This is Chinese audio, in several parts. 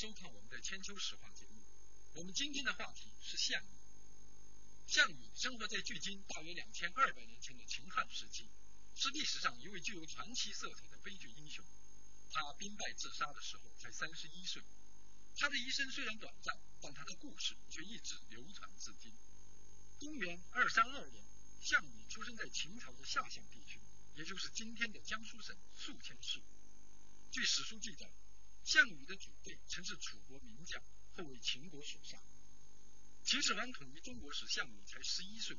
收看我们的千秋史话节目。我们今天的话题是项羽。项羽生活在距今大约两千二百年前的秦汉时期，是历史上一位具有传奇色彩的悲剧英雄。他兵败自杀的时候才三十一岁。他的一生虽然短暂，但他的故事却一直流传至今。公元二三二年，项羽出生在秦朝的下辖地区，也就是今天的江苏省宿迁市。据史书记载，项羽的祖辈曾是楚国名将，后为秦国所杀。秦始皇统一中国时，项羽才十一岁，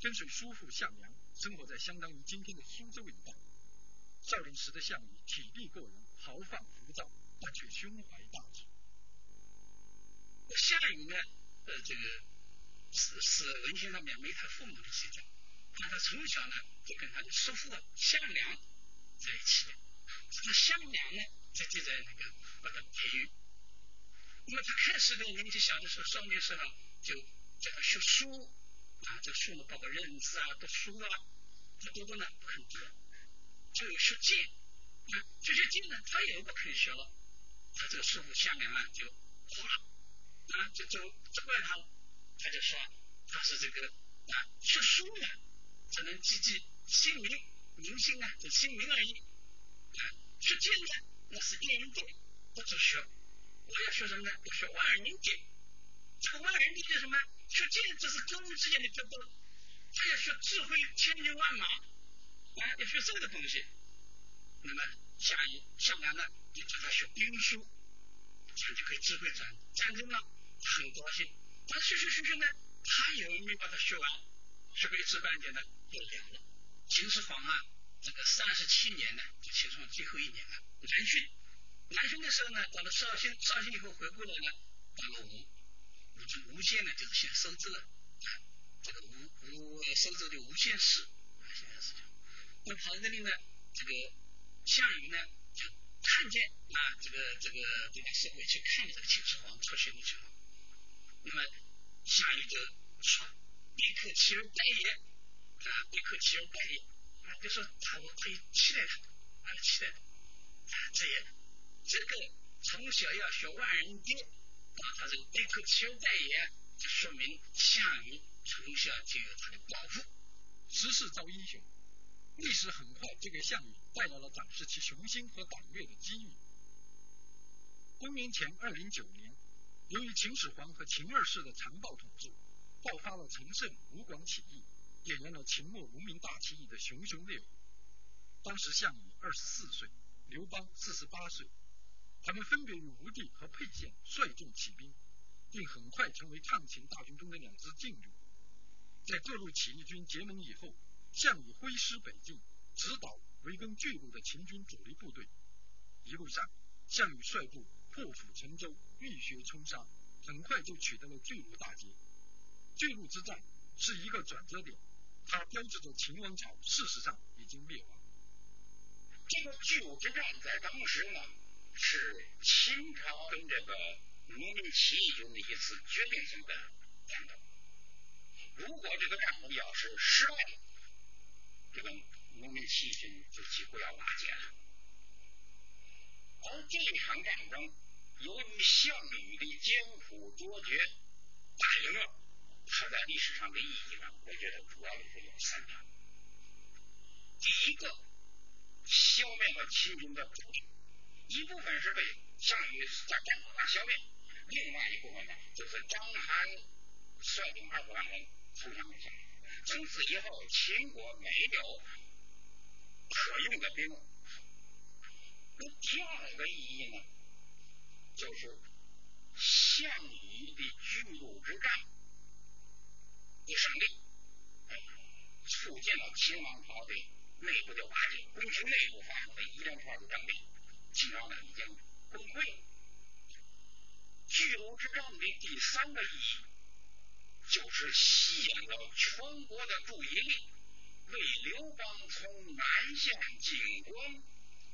跟随叔父项梁生活在相当于今天的苏州一带。少林时的项羽体力过人，豪放浮躁，但却胸怀大志。项羽呢，呃，这个是是文献上面没他父母的记载，但他从小呢就跟他的叔父项梁在一起的。这个项梁呢，就就在那个把他培育。那么他开始呢年纪小的时候，少年时候就叫他学书啊，这个书呢包括认字啊、读书啊，他读读呢不肯读，就有学剑啊，学学剑呢他也不肯学了。他这个师傅项梁啊就哭了。啊，就就责怪他了，他就说他是这个啊，学书呢只能记记姓名明星啊，就姓名而已学剑呢那是一人剑，不知学。我要学什么呢？要学万人剑。这个万人剑是什么？学剑这是跟人之间的决斗，他要学智慧千军万马啊，要学这个东西。那么项羽项梁呢，就叫他学兵书。这样就可以指挥战战争了，很高兴。但学学学学呢，他也没把它学完，学个一知半解呢，又凉了。秦始皇啊，这个三十七年呢，就秦始皇最后一年了，南巡。南巡的时候呢，到了绍兴，绍兴以后回过来呢，到了吴，吴就吴县呢，就是现在收州啊，这个吴吴收州的吴县市啊，现在是这样。那跑到那里呢，这个项羽呢？就看见啊，这个这个这个社会去看见这个秦始皇出巡去了，那么项羽就说：“别克其人待也啊，别克其人待也啊，就说他我可以期待他，啊期待他啊，这也这个从小要学万人敌啊，他这个别克其人待也，就说明项羽从小就有他的抱负，时势造英雄。”历史很快就给项羽带来了展示其雄心和胆略的机遇。公元前二零九年，由于秦始皇和秦二世的残暴统治，爆发了陈胜吴广起义，点燃了秦末农民大起义的熊熊烈火。当时项羽二十四岁，刘邦四十八岁，他们分别与吴地和沛县率众起兵，并很快成为抗秦大军中的两支劲旅。在各路起义军结盟以后。项羽挥师北进，直捣围攻巨鹿的秦军主力部队。一路上，项羽率部破釜沉舟，浴血冲杀，很快就取得了巨鹿大捷。巨鹿之战是一个转折点，它标志着秦王朝事实上已经灭亡。这个巨鹿之战在当时呢，是秦朝跟这个农民起义军的一次决定性的战斗。如果这个战争要是失败，这个农民起义军就几乎要瓦解了，而这场战争由于项羽的艰苦卓绝打赢了，它在历史上的意义呢，我觉得主要有三场。第一个，消灭了秦军的主力，一部分是被项羽在战场上消灭，另外一部分呢，就是章邯率领二十万人投降了项羽。从此以后，秦国没有可用的兵。那第二个意义呢，就是项羽的巨鹿之战的胜利，促进了秦王朝的内部的瓦解，宫廷内部发生的一连串的政变，秦朝呢已经崩溃。巨鹿之战的第三个意义。就是吸引了全国的注意力，为刘邦从南向进攻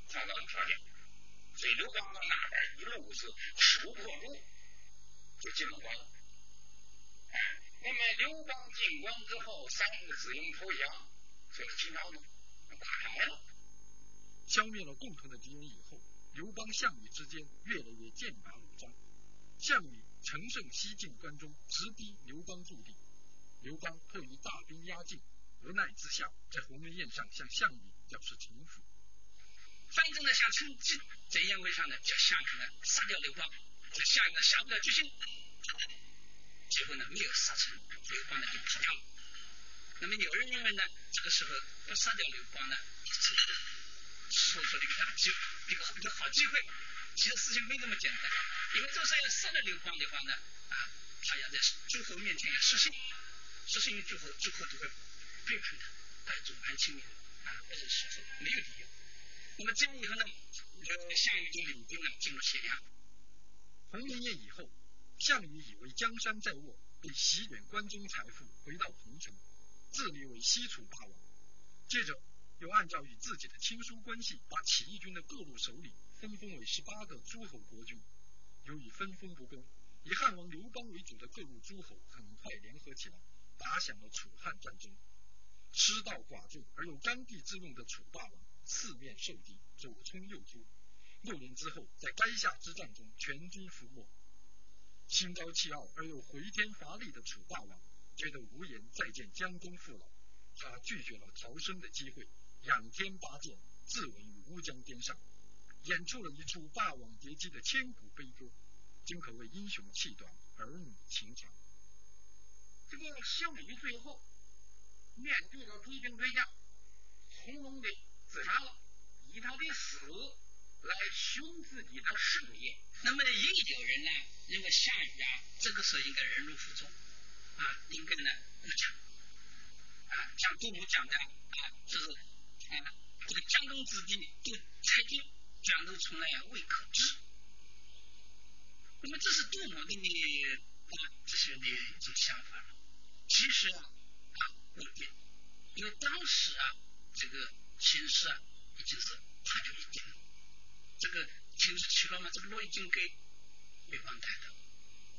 创造了条件。所以刘邦到那边一路是势如破竹，就进了关了。哎，那么刘邦进关之后，三个子婴投降，所以秦朝呢打下来了。消灭了共同的敌人以后，刘邦、项羽之间越来越剑拔弩张。项羽乘胜西进关中，直逼刘邦驻地。刘邦迫于大兵压境，无奈之下，在鸿门宴上向项羽表示臣服。反正呢，想趁机在宴会上呢，叫项羽呢杀掉刘邦。这项羽呢下不了决心，结果呢没有杀成，刘邦呢就跑掉了。那么有人认为呢，这个时候不杀掉刘邦呢，是说说的一个大机会，一个一个好机会。其实事情没那么简单，因为这时候要杀了刘邦的话呢，啊，他要在诸侯面前要失信，失信于诸侯，诸侯就会背叛他，啊，众叛亲离，啊，不是说没有理由。那么这样以后呢，呃，项羽就领兵呢进入咸阳。鸿门宴以后，项羽以为江山在握，便席卷关中财富，回到彭城，自立为西楚霸王。接着又按照与自己的亲疏关系，把起义军的各路首领分封为十八个诸侯国君。由于分封不公，以汉王刘邦为主的各路诸侯很快联合起来，打响了楚汉战争。失道寡助而又刚愎自用的楚霸王，四面受敌，左冲右突。六年之后，在垓下之战中全军覆没。心高气傲而又回天乏力的楚霸王，觉得无颜再见江东父老，他拒绝了逃生的机会，仰天拔剑，自刎于乌江边上，演出了一出霸王别姬的千古悲歌，真可谓英雄气短，儿女情长。这个项羽最后面对着追兵追将，从容的自杀了，以他的死。来修自己的事业，那么也有人呢认为项羽啊，这个时候应该忍辱负重啊，应该呢不讲啊，像杜牧讲的啊，就是啊，这个江东子弟都猜忌，江都从来未可知。那么这是杜牧的啊这些的一种想法。其实啊啊不对，因为当时啊这个形势啊已经是他就已经。这个形势起了嘛，这个路已经给刘邦开的，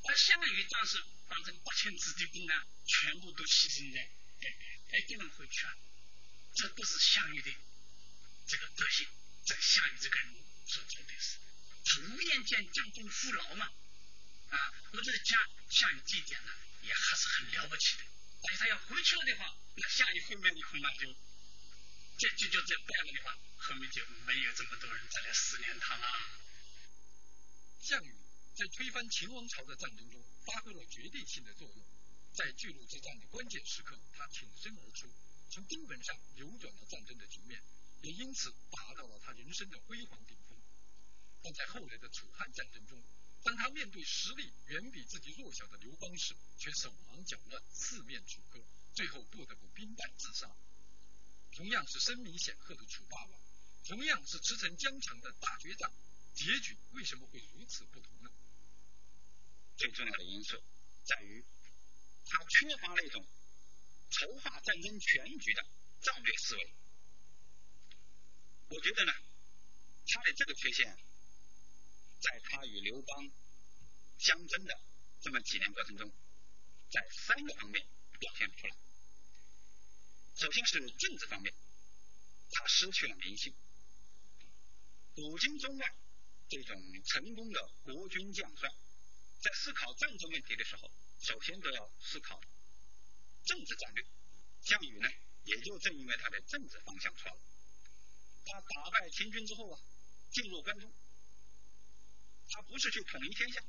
而项羽当时把这八千子弟兵呢，全部都牺牲在哎哎，不能回去啊，这不是项羽的这个德行，这个项羽这个人所做的事，他无颜见江东父老嘛，啊，我觉得讲项羽这一点呢，也还是很了不起的，但是他要回去了的话，那项羽后面的恐怕就这就叫这败了的话。后面就没有这么多人再来思念他了。项羽在推翻秦王朝的战争中发挥了决定性的作用，在巨鹿之战的关键时刻，他挺身而出，从根本上扭转了战争的局面，也因此达到了他人生的辉煌顶峰。但在后来的楚汉战争中，当他面对实力远比自己弱小的刘邦时，却手忙脚乱，四面楚歌，最后不得不兵败自杀。同样是声名显赫的楚霸王。同样是驰骋疆场的大决战，结局为什么会如此不同呢？最重要的因素在于，他缺乏那种筹划战争全局的战略思维。我觉得呢，他的这个缺陷，在他与刘邦相争的这么几年过程中，在三个方面表现出来。首先是政治方面，他失去了民心。古今中外，这种成功的国军将帅，在思考战争问题的时候，首先都要思考政治战略。项羽呢，也就正因为他的政治方向错了，他打败秦军之后啊，进入关中，他不是去统一天下，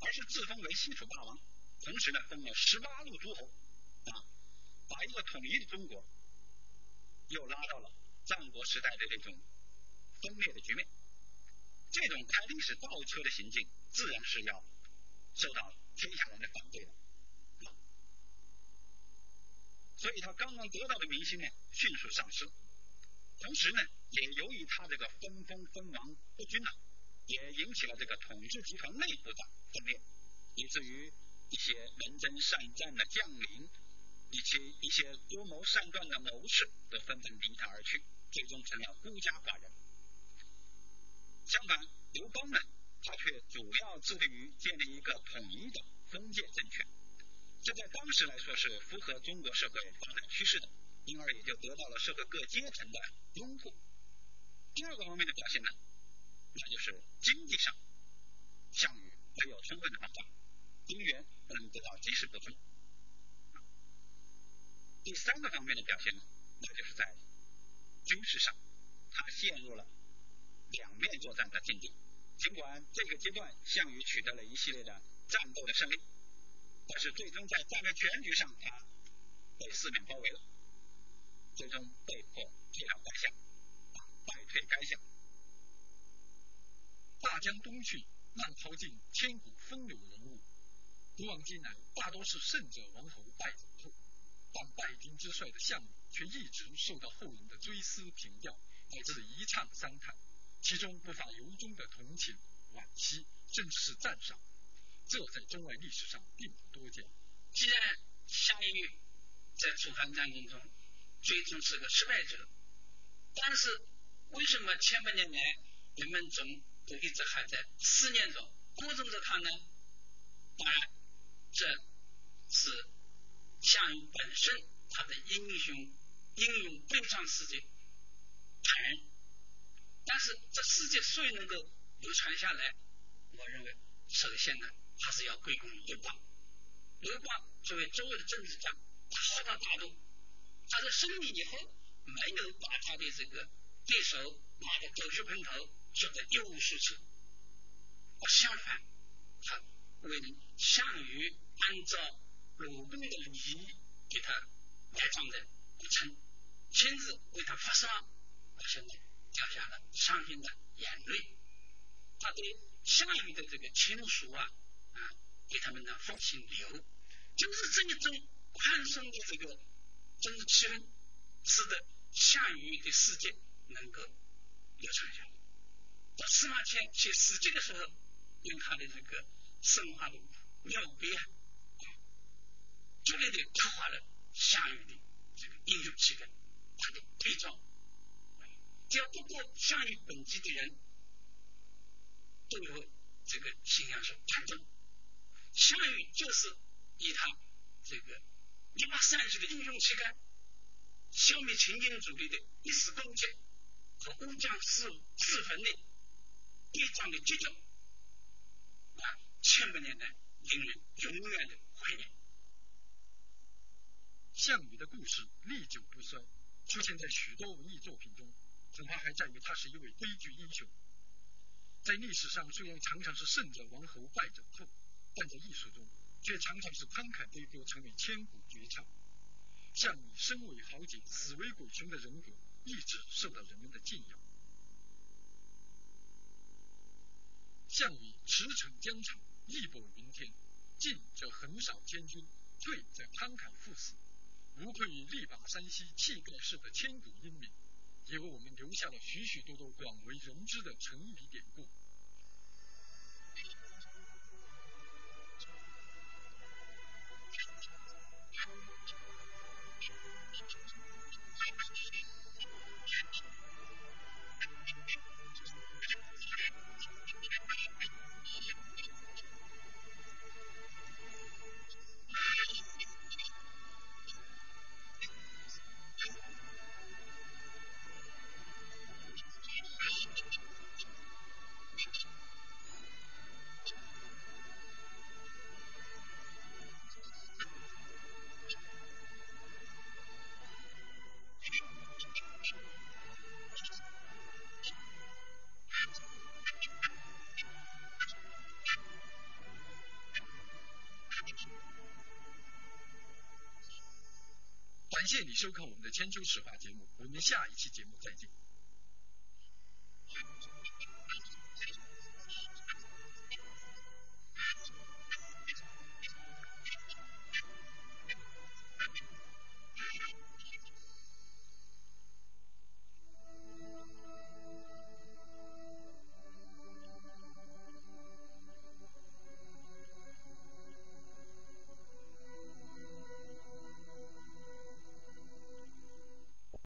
而是自封为西楚霸王，同时呢，封了十八路诸侯，啊，把一个统一的中国，又拉到了战国时代的这种。分裂的局面，这种开历史倒车的行径，自然是要受到天下人的反对的。所以他刚刚得到的民心呢，迅速丧失。同时呢，也由于他这个分封分王不均呢，也引起了这个统治集团内部的分裂，以至于一些能征善战的将领，以及一些多谋善断的谋士，都纷纷离他而去，最终成了孤家寡人。相反，刘邦呢，他却主要致力于建立一个统一的封建政权，这在当时来说是符合中国社会发展趋势的，因而也就得到了社会各阶层的拥护。第二个方面的表现呢，那就是经济上，项羽没有充分的保障，兵源不能得到及时补充。第三个方面的表现呢，那就是在军事上，他陷入了两面作战的境地。尽管这个阶段项羽取得了一系列的战斗的胜利，但是最终在战略全局上，他被四面包围了，最终被迫退让该项，败退该项。大江东去，浪淘尽，千古风流人物。古往今来，大多是胜者王侯，败者寇。但败军之帅的项羽，却一直受到后人的追思评调，乃至一唱三叹，其中不乏由衷的同情、惋惜，甚至是赞赏。这在中外历史上并不多见。既然项羽在楚汉战争中最终是个失败者，但是为什么千百年来人们总都一直还在思念着、歌颂着他呢？当然，这是。项羽本身，他的英雄英勇悲壮事迹感人，但是这世界所以能够流传下来，我认为首先呢，还是要归功于刘邦。刘邦作为周围的政治家，他浩大大度，他在胜利以后没有把他的这个对手骂得狗血喷头，说得一无是处，相反，他为项羽按照。鲁宾的礼仪给他埋葬在古城，亲自为他发丧，而且呢掉下了伤心的眼泪。他对项羽的这个亲属啊啊，给他们的父亲留，就是这一种宽松的这个政治气氛，使得项羽的世界能够流传下来。到司马迁写史记的时候，用他的这个生化的妙笔啊。绝对的刻画了项羽的这个英雄气概，他的悲壮。只要不过项羽本纪的人，都有这个信仰是判断，项羽就是以他这个一马三十的英雄气概，消灭秦军主力的一时攻击和乌江四四分的悲壮的结局，啊，千百年来令人永远的怀念。项羽的故事历久不衰，出现在许多文艺作品中，恐怕还在于他是一位悲剧英雄。在历史上虽然常常是胜者王侯败者寇，但在艺术中却常常是慷慨悲歌，成为千古绝唱。项羽身为豪杰，死为鬼雄的人格，一直受到人们的敬仰。项羽驰骋疆场，义薄云天，进则横扫千军，退则慷慨赴死。无愧于力拔山兮气盖世的千古英名，也为我们留下了许许多多广为人知的成语典故。感谢你收看我们的千秋史话节目，我们下一期节目再见。